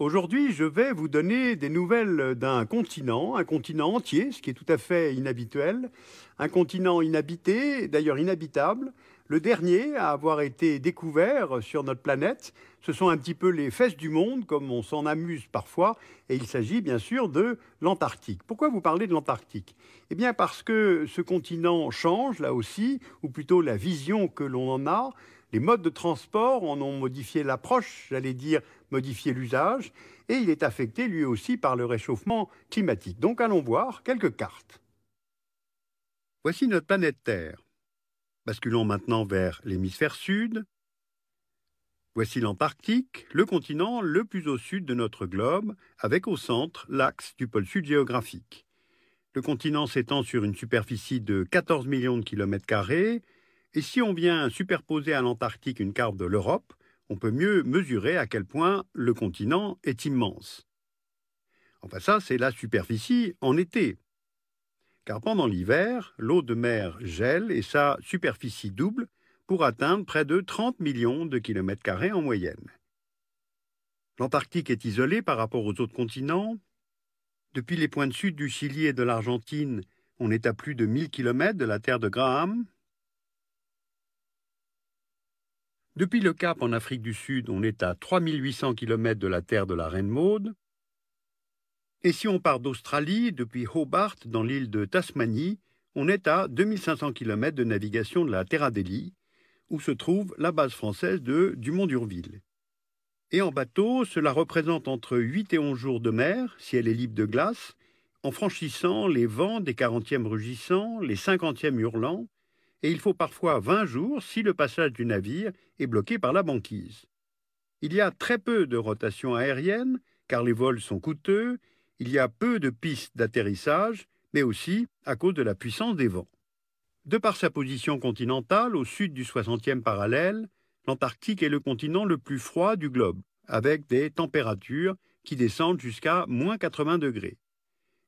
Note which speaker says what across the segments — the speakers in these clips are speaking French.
Speaker 1: Aujourd'hui, je vais vous donner des nouvelles d'un continent, un continent entier, ce qui est tout à fait inhabituel, un continent inhabité, d'ailleurs inhabitable, le dernier à avoir été découvert sur notre planète. Ce sont un petit peu les fesses du monde, comme on s'en amuse parfois, et il s'agit bien sûr de l'Antarctique. Pourquoi vous parlez de l'Antarctique? Eh bien parce que ce continent change, là aussi, ou plutôt la vision que l'on en a. Les modes de transport en ont modifié l'approche, j'allais dire modifié l'usage, et il est affecté lui aussi par le réchauffement climatique. Donc allons voir quelques cartes. Voici notre planète Terre. Basculons maintenant vers l'hémisphère sud. Voici l'Antarctique, le continent le plus au sud de notre globe, avec au centre l'axe du pôle sud géographique. Le continent s'étend sur une superficie de 14 millions de kilomètres carrés, et si on vient superposer à l'Antarctique une carte de l'Europe, on peut mieux mesurer à quel point le continent est immense. Enfin ça, c'est la superficie en été. Car pendant l'hiver, l'eau de mer gèle et sa superficie double pour atteindre près de 30 millions de kilomètres carrés en moyenne. L'Antarctique est isolé par rapport aux autres continents. Depuis les points sud du Chili et de l'Argentine, on est à plus de 1000 kilomètres de la terre de Graham, Depuis le Cap en Afrique du Sud, on est à 3800 km de la terre de la Reine Maude. Et si on part d'Australie, depuis Hobart, dans l'île de Tasmanie, on est à 2500 km de navigation de la Terre Adélie, où se trouve la base française de Dumont-d'Urville. Et en bateau, cela représente entre 8 et 11 jours de mer, si elle est libre de glace, en franchissant les vents des 40e rugissants, les 50e hurlants, et il faut parfois 20 jours si le passage du navire est bloqué par la banquise. Il y a très peu de rotation aérienne, car les vols sont coûteux, il y a peu de pistes d'atterrissage, mais aussi à cause de la puissance des vents. De par sa position continentale au sud du 60e parallèle, l'Antarctique est le continent le plus froid du globe, avec des températures qui descendent jusqu'à moins 80 degrés.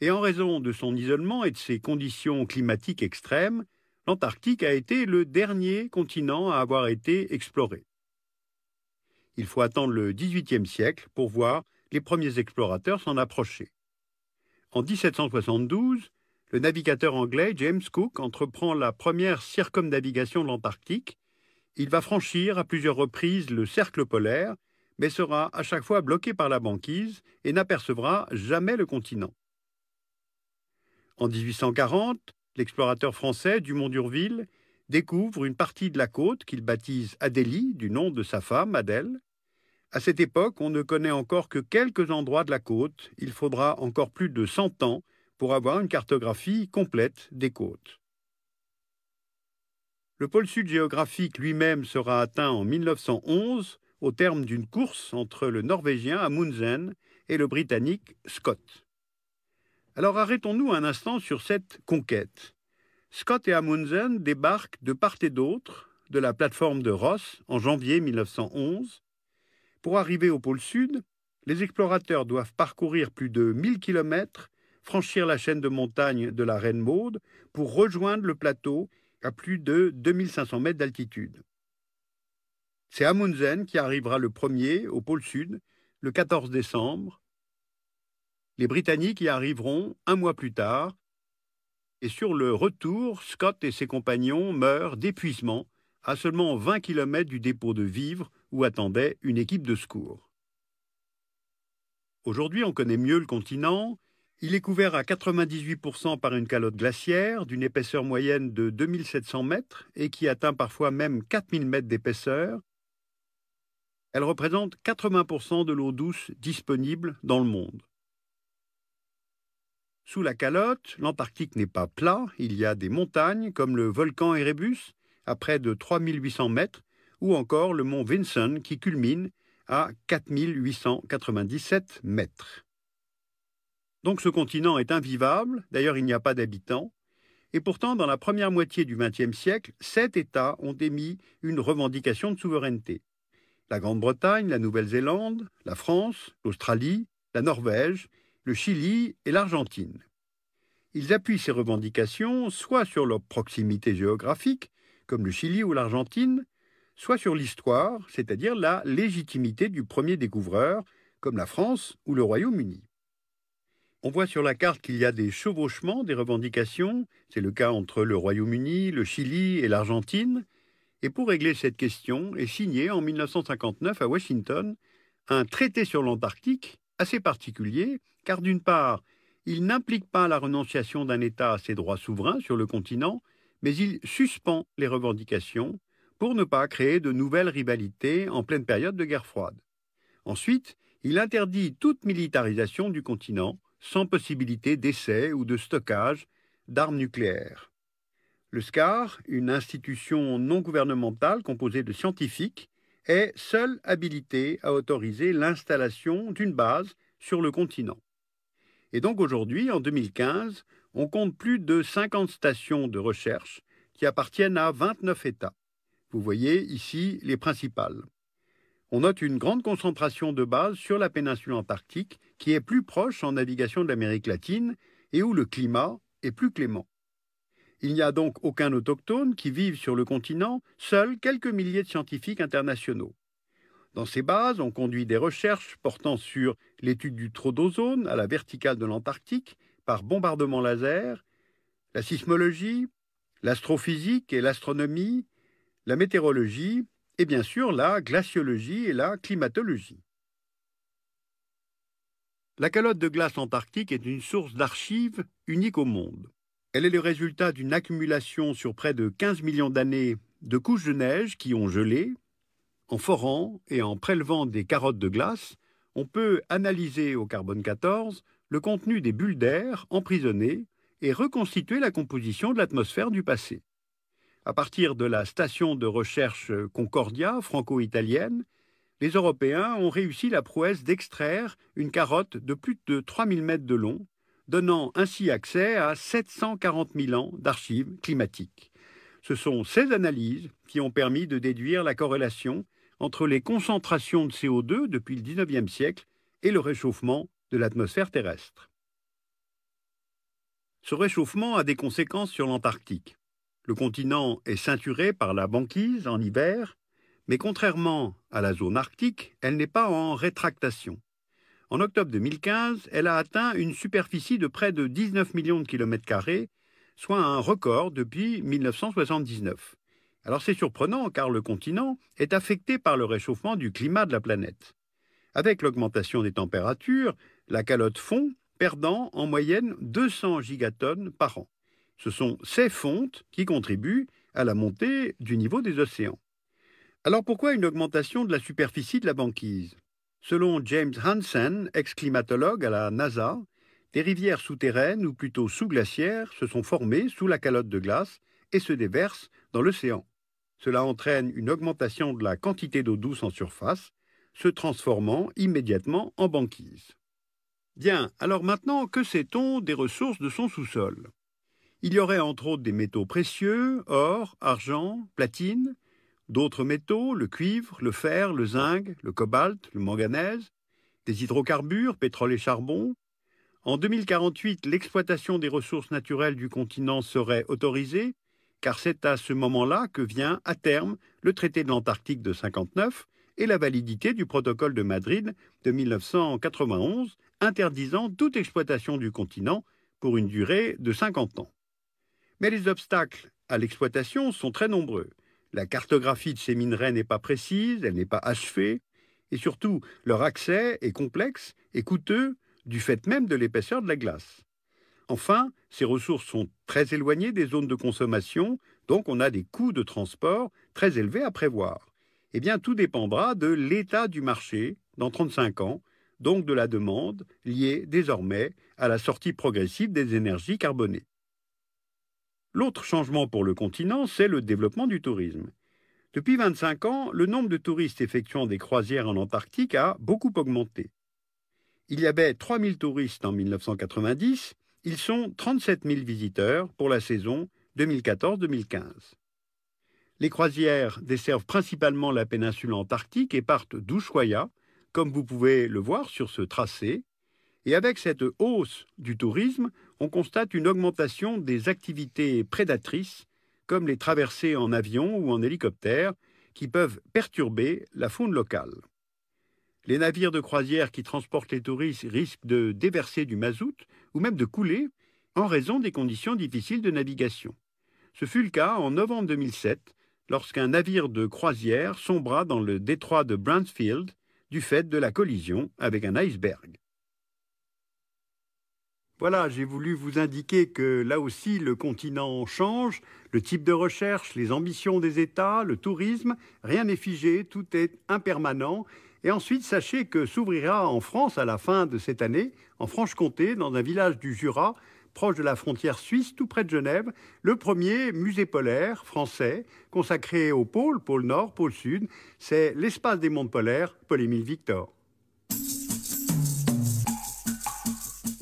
Speaker 1: Et en raison de son isolement et de ses conditions climatiques extrêmes, l'Antarctique a été le dernier continent à avoir été exploré. Il faut attendre le XVIIIe siècle pour voir les premiers explorateurs s'en approcher. En 1772, le navigateur anglais James Cook entreprend la première circumnavigation de l'Antarctique. Il va franchir à plusieurs reprises le cercle polaire, mais sera à chaque fois bloqué par la banquise et n'apercevra jamais le continent. En 1840, l'explorateur français Dumont d'Urville découvre une partie de la côte qu'il baptise Adélie, du nom de sa femme, Adèle. À cette époque, on ne connaît encore que quelques endroits de la côte. Il faudra encore plus de 100 ans pour avoir une cartographie complète des côtes. Le pôle sud géographique lui-même sera atteint en 1911 au terme d'une course entre le Norvégien Amundsen et le Britannique Scott. Alors arrêtons-nous un instant sur cette conquête. Scott et Amundsen débarquent de part et d'autre de la plateforme de Ross en janvier 1911. Pour arriver au pôle sud, les explorateurs doivent parcourir plus de 1000 km, franchir la chaîne de montagnes de la Reine Maude pour rejoindre le plateau à plus de 2500 mètres d'altitude. C'est Amundsen qui arrivera le premier au pôle sud le 14 décembre les Britanniques y arriveront un mois plus tard, et sur le retour, Scott et ses compagnons meurent d'épuisement à seulement 20 km du dépôt de vivres où attendait une équipe de secours. Aujourd'hui, on connaît mieux le continent. Il est couvert à 98% par une calotte glaciaire d'une épaisseur moyenne de 2700 mètres et qui atteint parfois même 4000 mètres d'épaisseur. Elle représente 80% de l'eau douce disponible dans le monde. Sous la calotte, l'Antarctique n'est pas plat, il y a des montagnes comme le volcan Erebus à près de 3800 mètres ou encore le mont Vinson qui culmine à 4897 mètres. Donc ce continent est invivable, d'ailleurs il n'y a pas d'habitants, et pourtant dans la première moitié du XXe siècle, sept États ont émis une revendication de souveraineté. La Grande-Bretagne, la Nouvelle-Zélande, la France, l'Australie, la Norvège le Chili et l'Argentine. Ils appuient ces revendications soit sur leur proximité géographique, comme le Chili ou l'Argentine, soit sur l'histoire, c'est-à-dire la légitimité du premier découvreur, comme la France ou le Royaume-Uni. On voit sur la carte qu'il y a des chevauchements des revendications, c'est le cas entre le Royaume-Uni, le Chili et l'Argentine, et pour régler cette question est signé en 1959 à Washington un traité sur l'Antarctique assez particulier, car d'une part, il n'implique pas la renonciation d'un État à ses droits souverains sur le continent, mais il suspend les revendications pour ne pas créer de nouvelles rivalités en pleine période de guerre froide. Ensuite, il interdit toute militarisation du continent sans possibilité d'essai ou de stockage d'armes nucléaires. Le SCAR, une institution non gouvernementale composée de scientifiques, est seul habilité à autoriser l'installation d'une base sur le continent. Et donc aujourd'hui, en 2015, on compte plus de 50 stations de recherche qui appartiennent à 29 États. Vous voyez ici les principales. On note une grande concentration de bases sur la péninsule antarctique qui est plus proche en navigation de l'Amérique latine et où le climat est plus clément. Il n'y a donc aucun autochtone qui vive sur le continent, seuls quelques milliers de scientifiques internationaux. Dans ces bases, on conduit des recherches portant sur l'étude du trou d'ozone à la verticale de l'Antarctique par bombardement laser, la sismologie, l'astrophysique et l'astronomie, la météorologie et bien sûr la glaciologie et la climatologie. La calotte de glace antarctique est une source d'archives unique au monde. Elle est le résultat d'une accumulation sur près de 15 millions d'années de couches de neige qui ont gelé, en forant et en prélevant des carottes de glace, on peut analyser au carbone 14 le contenu des bulles d'air emprisonnées et reconstituer la composition de l'atmosphère du passé. À partir de la station de recherche Concordia franco-italienne, les Européens ont réussi la prouesse d'extraire une carotte de plus de 3000 mètres de long, donnant ainsi accès à 740 000 ans d'archives climatiques. Ce sont ces analyses qui ont permis de déduire la corrélation entre les concentrations de CO2 depuis le XIXe siècle et le réchauffement de l'atmosphère terrestre. Ce réchauffement a des conséquences sur l'Antarctique. Le continent est ceinturé par la banquise en hiver, mais contrairement à la zone arctique, elle n'est pas en rétractation. En octobre 2015, elle a atteint une superficie de près de 19 millions de kilomètres carrés, soit un record depuis 1979. Alors c'est surprenant car le continent est affecté par le réchauffement du climat de la planète. Avec l'augmentation des températures, la calotte fond, perdant en moyenne 200 gigatonnes par an. Ce sont ces fontes qui contribuent à la montée du niveau des océans. Alors pourquoi une augmentation de la superficie de la banquise? Selon James Hansen, ex-climatologue à la NASA, des rivières souterraines ou plutôt sous-glaciaires se sont formées sous la calotte de glace et se déversent dans l'océan. Cela entraîne une augmentation de la quantité d'eau douce en surface, se transformant immédiatement en banquise. Bien, alors maintenant, que sait-on des ressources de son sous-sol? Il y aurait entre autres des métaux précieux, or, argent, platine, d'autres métaux, le cuivre, le fer, le zinc, le cobalt, le manganèse, des hydrocarbures, pétrole et charbon. En 2048, l'exploitation des ressources naturelles du continent serait autorisée, car c'est à ce moment-là que vient à terme le traité de l'Antarctique de 59 et la validité du protocole de Madrid de 1991 interdisant toute exploitation du continent pour une durée de 50 ans. Mais les obstacles à l'exploitation sont très nombreux. La cartographie de ces minerais n'est pas précise, elle n'est pas achevée, et surtout leur accès est complexe et coûteux du fait même de l'épaisseur de la glace. Enfin, ces ressources sont très éloignées des zones de consommation, donc on a des coûts de transport très élevés à prévoir. Eh bien, tout dépendra de l'état du marché dans 35 ans, donc de la demande liée désormais à la sortie progressive des énergies carbonées. L'autre changement pour le continent, c'est le développement du tourisme. Depuis 25 ans, le nombre de touristes effectuant des croisières en Antarctique a beaucoup augmenté. Il y avait 3000 touristes en 1990 ils sont 37 000 visiteurs pour la saison 2014-2015. Les croisières desservent principalement la péninsule antarctique et partent d'Ushuaia, comme vous pouvez le voir sur ce tracé. Et avec cette hausse du tourisme, on constate une augmentation des activités prédatrices, comme les traversées en avion ou en hélicoptère, qui peuvent perturber la faune locale. Les navires de croisière qui transportent les touristes risquent de déverser du mazout ou même de couler en raison des conditions difficiles de navigation. Ce fut le cas en novembre 2007 lorsqu'un navire de croisière sombra dans le détroit de Bransfield du fait de la collision avec un iceberg. Voilà, j'ai voulu vous indiquer que là aussi le continent change, le type de recherche, les ambitions des États, le tourisme, rien n'est figé, tout est impermanent. Et ensuite, sachez que s'ouvrira en France à la fin de cette année, en Franche-Comté, dans un village du Jura, proche de la frontière suisse, tout près de Genève, le premier musée polaire français consacré au pôle, pôle Nord, pôle Sud. C'est l'espace des mondes polaires, Paul-Émile Victor.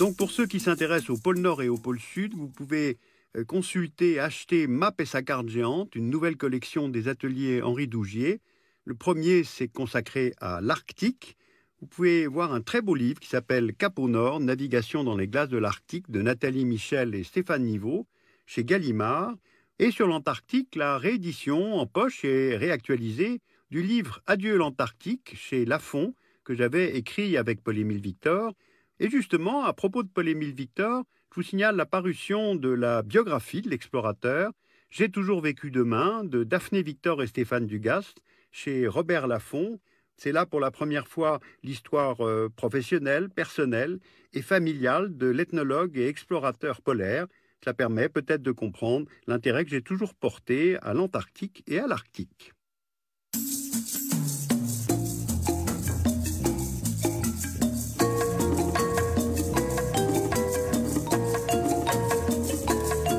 Speaker 1: Donc pour ceux qui s'intéressent au pôle Nord et au pôle Sud, vous pouvez euh, consulter, acheter Map et sa carte géante, une nouvelle collection des ateliers Henri Dougier. Le premier, c'est consacré à l'Arctique vous pouvez voir un très beau livre qui s'appelle Cap au Nord, Navigation dans les glaces de l'Arctique de Nathalie Michel et Stéphane Niveau chez Gallimard. Et sur l'Antarctique, la réédition en poche et réactualisée du livre Adieu l'Antarctique chez Lafon que j'avais écrit avec Paul-Émile Victor. Et justement, à propos de Paul-Émile Victor, je vous signale la parution de la biographie de l'explorateur J'ai toujours vécu demain de Daphné Victor et Stéphane Dugast chez Robert Laffont c'est là pour la première fois l'histoire euh, professionnelle, personnelle et familiale de l'ethnologue et explorateur polaire. Cela permet peut-être de comprendre l'intérêt que j'ai toujours porté à l'Antarctique et à l'Arctique.